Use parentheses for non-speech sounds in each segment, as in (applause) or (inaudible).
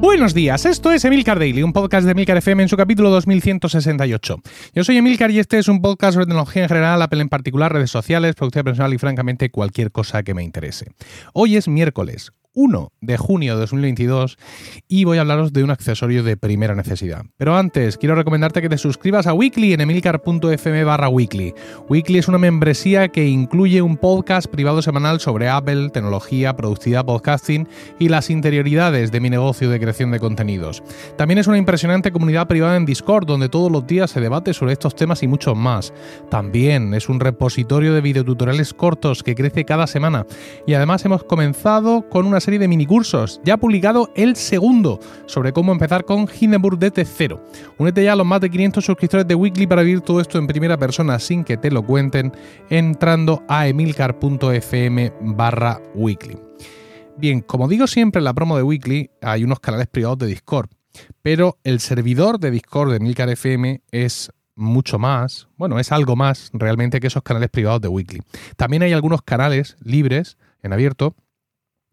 Buenos días, esto es Emilcar Daily, un podcast de Emilcar FM en su capítulo 2168. Yo soy Emilcar y este es un podcast sobre tecnología en general, Apple en particular, redes sociales, producción personal y francamente cualquier cosa que me interese. Hoy es miércoles 1 de junio de 2022 y voy a hablaros de un accesorio de primera necesidad. Pero antes, quiero recomendarte que te suscribas a Weekly en emilcar.fm barra Weekly. Weekly es una membresía que incluye un podcast privado semanal sobre Apple, tecnología, productividad, podcasting y las interioridades de mi negocio de creación de contenidos. También es una impresionante comunidad privada en Discord donde todos los días se debate sobre estos temas y muchos más. También es un repositorio de videotutoriales cortos que crece cada semana y además hemos comenzado con una serie de minicursos. Ya ha publicado el segundo sobre cómo empezar con Hindenburg DT0. Únete ya a los más de 500 suscriptores de Weekly para vivir todo esto en primera persona sin que te lo cuenten entrando a emilcar.fm barra weekly. Bien, como digo siempre en la promo de Weekly, hay unos canales privados de Discord, pero el servidor de Discord de Emilcar FM es mucho más, bueno, es algo más realmente que esos canales privados de Weekly. También hay algunos canales libres en abierto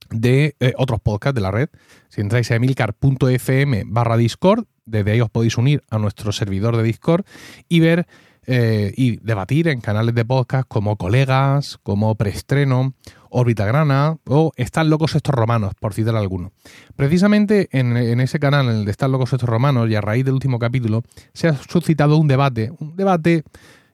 de eh, otros podcasts de la red. Si entráis a emilcar.fm barra Discord, desde ahí os podéis unir a nuestro servidor de Discord y ver eh, y debatir en canales de podcast como Colegas, como Preestreno, Órbita Grana o Están locos estos romanos, por citar alguno. Precisamente en, ese canal, en el de Están locos estos romanos, y a raíz del último capítulo, se ha suscitado un debate, un debate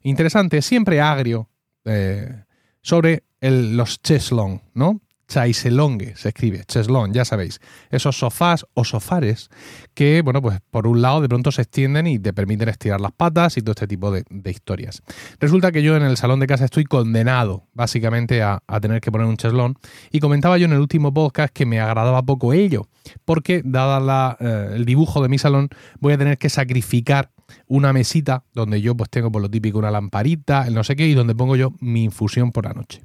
interesante, siempre agrio, eh, sobre los cheslong, ¿no? Chaiselongue, se escribe, cheslón, ya sabéis, esos sofás o sofares que, bueno, pues por un lado de pronto se extienden y te permiten estirar las patas y todo este tipo de, historias. Resulta que yo en el salón de casa estoy condenado básicamente a, tener que poner un cheslón y comentaba yo en el último podcast que me agradaba poco ello, porque dada eh, el dibujo de mi salón voy a tener que sacrificar una mesita donde yo pues tengo por lo típico una lamparita, el no sé qué, y donde pongo yo mi infusión por la noche.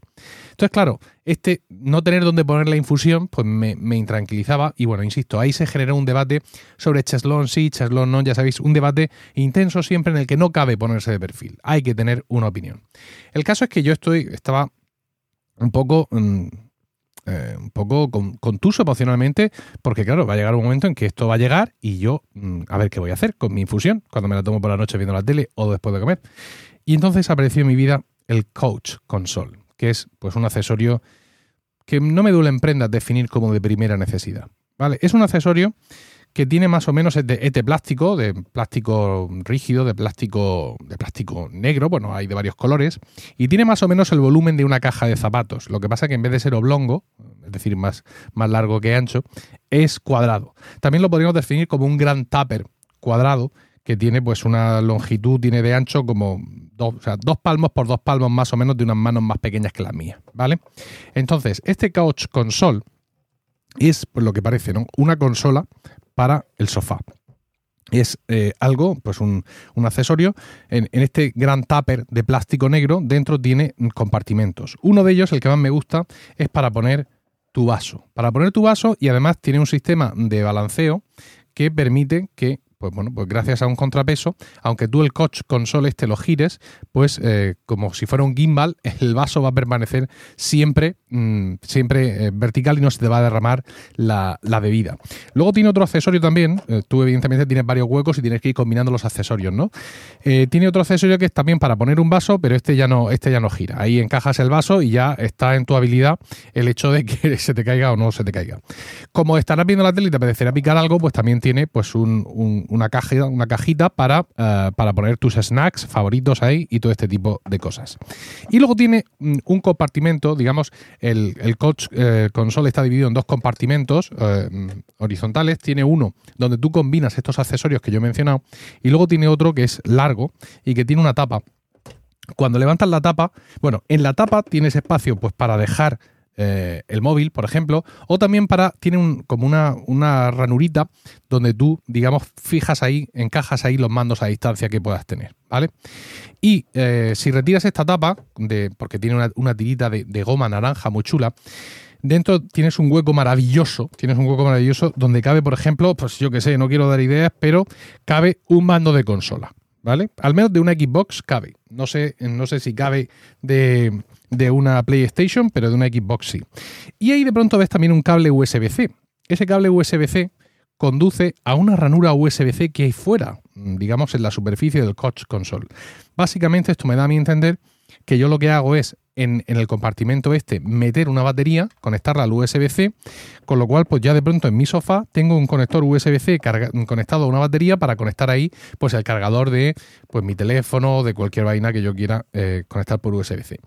Entonces, claro, este no tener dónde poner la infusión, pues me, intranquilizaba. Y bueno, insisto, ahí se generó un debate sobre cheslón sí, cheslón no, ya sabéis, un debate intenso siempre en el que no cabe ponerse de perfil. Hay que tener una opinión. El caso es que yo estoy, estaba un poco. Mm, eh, un poco contuso emocionalmente, porque claro, va a llegar un momento en que esto va a llegar y yo, mm, a ver qué voy a hacer con mi infusión cuando me la tomo por la noche viendo la tele o después de comer. Y entonces apareció en mi vida el Coach Console que es pues un accesorio que no me duele en prendas definir como de primera necesidad. ¿vale? Es un accesorio que tiene más o menos este plástico, de plástico rígido, de plástico, de plástico negro, bueno, hay de varios colores, y tiene más o menos el volumen de una caja de zapatos. Lo que pasa es que en vez de ser oblongo, es decir, más, más largo que ancho, es cuadrado. También lo podríamos definir como un gran tupper cuadrado, que tiene pues una longitud, tiene de ancho como dos, dos palmos por dos palmos más o menos de unas manos más pequeñas que las mías, ¿vale? Entonces, este Couch Console es, por lo que parece, ¿no? Una consola para el sofá. Es eh, algo, pues un, accesorio. En, en, este gran tupper de plástico negro, dentro tiene compartimentos. Uno de ellos, el que más me gusta, es para poner tu vaso. Para poner tu vaso y además tiene un sistema de balanceo que permite que pues bueno, pues gracias a un contrapeso, aunque tú el coach console este lo gires, pues eh, como si fuera un gimbal, (laughs) el vaso va a permanecer siempre, mm, siempre eh, vertical y no se te va a derramar la, bebida. Luego tiene otro accesorio también, eh, tú evidentemente tienes varios huecos y tienes que ir combinando los accesorios, ¿no? tiene otro accesorio que es también para poner un vaso, pero este ya no, este ya no gira. Ahí encajas el vaso y ya está en tu habilidad el hecho de que (laughs) se te caiga o no se te caiga. Como estarás viendo la tele y te picar algo, pues también tiene pues un una, caja, una cajita para, eh, para poner tus snacks favoritos ahí y todo este tipo de cosas. Y luego tiene mm, un compartimento, digamos, el, el coach eh, console está dividido en dos compartimentos eh, horizontales. Tiene uno donde tú combinas estos accesorios que yo he mencionado y luego tiene otro que es largo y que tiene una tapa. Cuando levantas la tapa, bueno, en la tapa tienes espacio pues para dejar eh, el móvil, por ejemplo, o también para, tiene como una, una, ranurita donde tú, digamos, fijas ahí, encajas ahí los mandos a distancia que puedas tener, ¿vale? Y eh, si retiras esta tapa, de, porque tiene una, tirita de, goma naranja muy chula, dentro tienes un hueco maravilloso, tienes un hueco maravilloso donde cabe, por ejemplo, pues yo que sé, no quiero dar ideas, pero cabe un mando de consola, ¿vale? Al menos de una Xbox cabe. No sé, no sé si cabe de, de una PlayStation, pero de una Xbox sí. Y ahí de pronto ves también un cable USB-C. Ese cable USB-C conduce a una ranura USB-C que hay fuera, digamos en la superficie del Coach Console. Básicamente esto me da a mí entender que yo lo que hago es en, el compartimento este meter una batería, conectarla al USB-C, con lo cual pues ya de pronto en mi sofá tengo un conector USB-C conectado a una batería para conectar ahí pues el cargador de pues mi teléfono, de cualquier vaina que yo quiera eh, conectar por USB-C.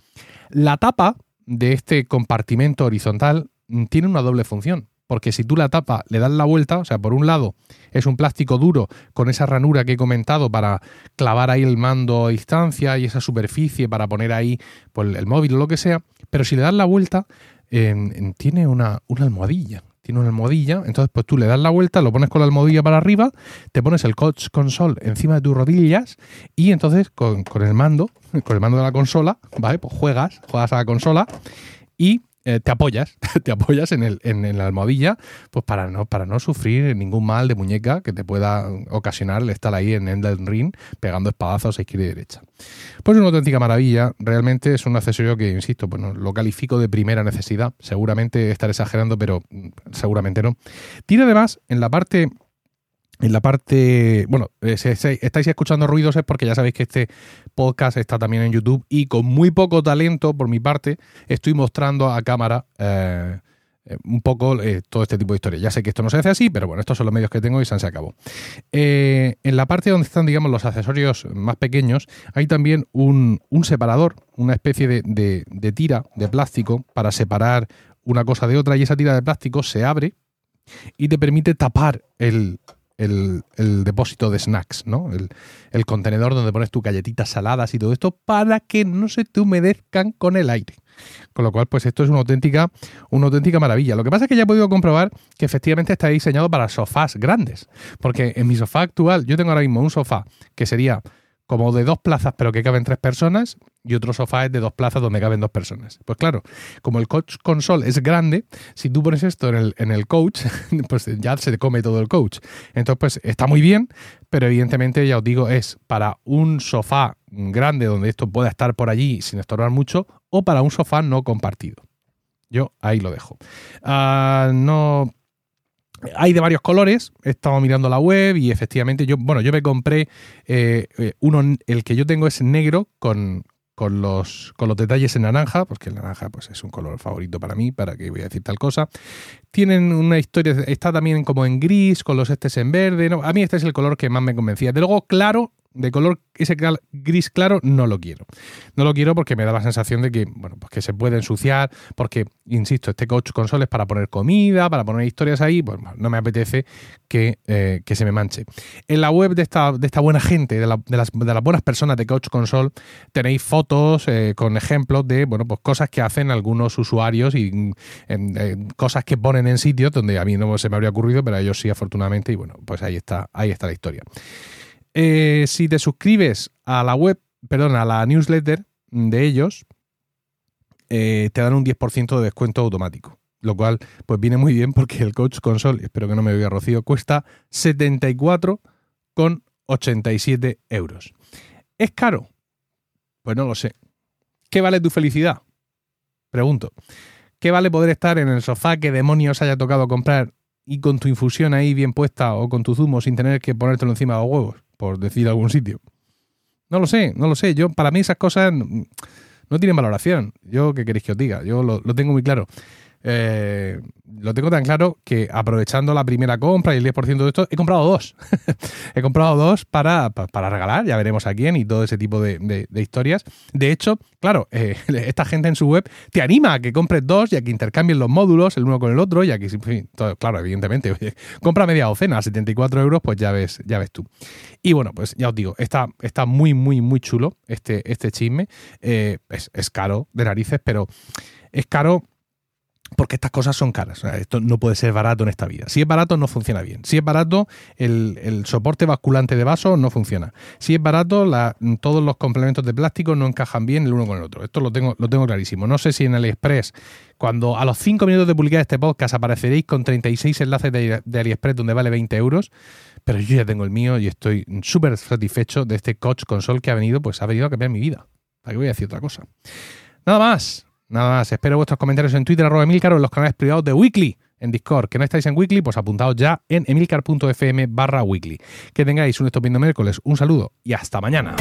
La tapa de este compartimento horizontal mm, tiene una doble función porque si tú la tapa le das la vuelta, o sea, por un lado es un plástico duro con esa ranura que he comentado para clavar ahí el mando a distancia y esa superficie para poner ahí pues, el móvil o lo que sea, pero si le das la vuelta, tiene una, almohadilla. Tiene una almohadilla, entonces pues tú le das la vuelta, lo pones con la almohadilla para arriba, te pones el coach console encima de tus rodillas y entonces con, con el mando, (laughs) con el mando de la consola, ¿vale? Pues juegas, juegas a la consola y eh, te apoyas, (laughs) te apoyas en, el, en, la almohadilla, pues para no, para no sufrir ningún mal de muñeca que te pueda ocasionar el estar ahí en el Ring pegando espadazos a izquierda y derecha. Pues una auténtica maravilla, realmente es un accesorio que, insisto, bueno, lo califico de primera necesidad, seguramente estaré exagerando, pero mm, seguramente no. Tiene además en la parte en la parte, bueno, eh, si estáis escuchando ruidos es porque ya sabéis que este podcast está también en YouTube y con muy poco talento por mi parte estoy mostrando a cámara eh, eh, un poco todo este tipo de historias. Ya sé que esto no se hace así, pero bueno, estos son los medios que tengo y se acabó. en la parte donde están, digamos, los accesorios más pequeños, hay también un, separador, una especie de tira de plástico para separar una cosa de otra y esa tira de plástico se abre y te permite tapar el, el, depósito de snacks, ¿no? El, contenedor donde pones tus galletitas saladas y todo esto para que no se te humedezcan con el aire. Con lo cual, pues esto es una auténtica, una auténtica maravilla. Lo que pasa es que ya he podido comprobar que efectivamente está diseñado para sofás grandes. Porque en mi sofá actual, yo tengo ahora mismo un sofá que sería como de dos plazas, pero que caben tres personas, y otro sofá es de dos plazas donde caben dos personas. Pues claro, como el coach console es grande, si tú pones esto en el, en el coach, (laughs) pues ya se te come todo el coach. Entonces, pues está muy bien, pero evidentemente, ya os digo, es para un sofá grande donde esto pueda estar por allí sin estorbar mucho, o para un sofá no compartido. Yo ahí lo dejo. Ah, no hay de varios colores, he estado mirando la web y efectivamente yo, bueno, yo me compré eh, eh, uno, el que yo tengo es negro con, con los, con los detalles en naranja, porque el naranja pues, es un color favorito para mí, para que voy a decir tal cosa. Tienen una historia, está también como en gris, con los estes en verde. A mí este es el color que más me convencía. De luego, claro, de color ese gris claro no lo quiero. No lo quiero porque me da la sensación de que, bueno, pues que se puede ensuciar, porque, insisto, este coach console es para poner comida, para poner historias ahí, pues no me apetece que, eh, se me manche. En la web de esta, de esta buena gente, de, las, de, las, buenas personas de coach console, tenéis fotos eh, con ejemplos de, bueno, pues cosas que hacen algunos usuarios y eh, cosas que ponen en sitios donde a mí no se me habría ocurrido, pero a ellos sí, afortunadamente, y bueno, pues ahí está, ahí está la historia. Eh, si te suscribes a la web, perdón, a la newsletter de ellos, eh, te dan un 10% de descuento automático. Lo cual, pues viene muy bien porque el Coach Console, espero que no me oiga Rocío, cuesta 74,87 euros. ¿Es caro? Pues no lo sé. ¿Qué vale tu felicidad? Pregunto. ¿Qué vale poder estar en el sofá que demonios haya tocado comprar y con tu infusión ahí bien puesta o con tu zumo sin tener que ponértelo encima de los huevos? Por decir algún sitio. No lo sé, no lo sé. Yo, para mí esas cosas no tienen valoración. Yo, ¿qué queréis que os diga? Yo lo, lo tengo muy claro. Eh, lo tengo tan claro que aprovechando la primera compra y el 10% de esto, he comprado dos. (laughs) he comprado dos para, para, regalar, ya veremos a quién y todo ese tipo de, historias. De hecho, claro, eh, (laughs) esta gente en su web te anima a que compres dos y a que intercambien los módulos el uno con el otro y a que, claro, evidentemente, (laughs) compra media docena, 74 euros, pues ya ves, ya ves tú. Y bueno, pues ya os digo, está, está muy, muy, muy chulo este, este chisme. Eh, es, es caro de narices, pero es caro porque estas cosas son caras. esto no puede ser barato en esta vida. Si es barato, no funciona bien. Si es barato, el, soporte basculante de vaso no funciona. Si es barato, todos los complementos de plástico no encajan bien el uno con el otro. Esto lo tengo, lo tengo clarísimo. No sé si en AliExpress, cuando a los 5 minutos de publicar este podcast apareceréis con 36 enlaces de, de AliExpress donde vale 20 euros, pero yo ya tengo el mío y estoy súper satisfecho de este Coach Console que ha venido, pues ha venido a cambiar mi vida. Aquí voy a decir otra cosa. Nada más. Nada más, espero vuestros comentarios en Twitter, arroba Emilcar, o en los canales privados de Weekly, en Discord. Que no estáis en Weekly, pues apuntaos ya en emilcar.fm barra weekly. Que tengáis un estupendo miércoles, un saludo y hasta mañana.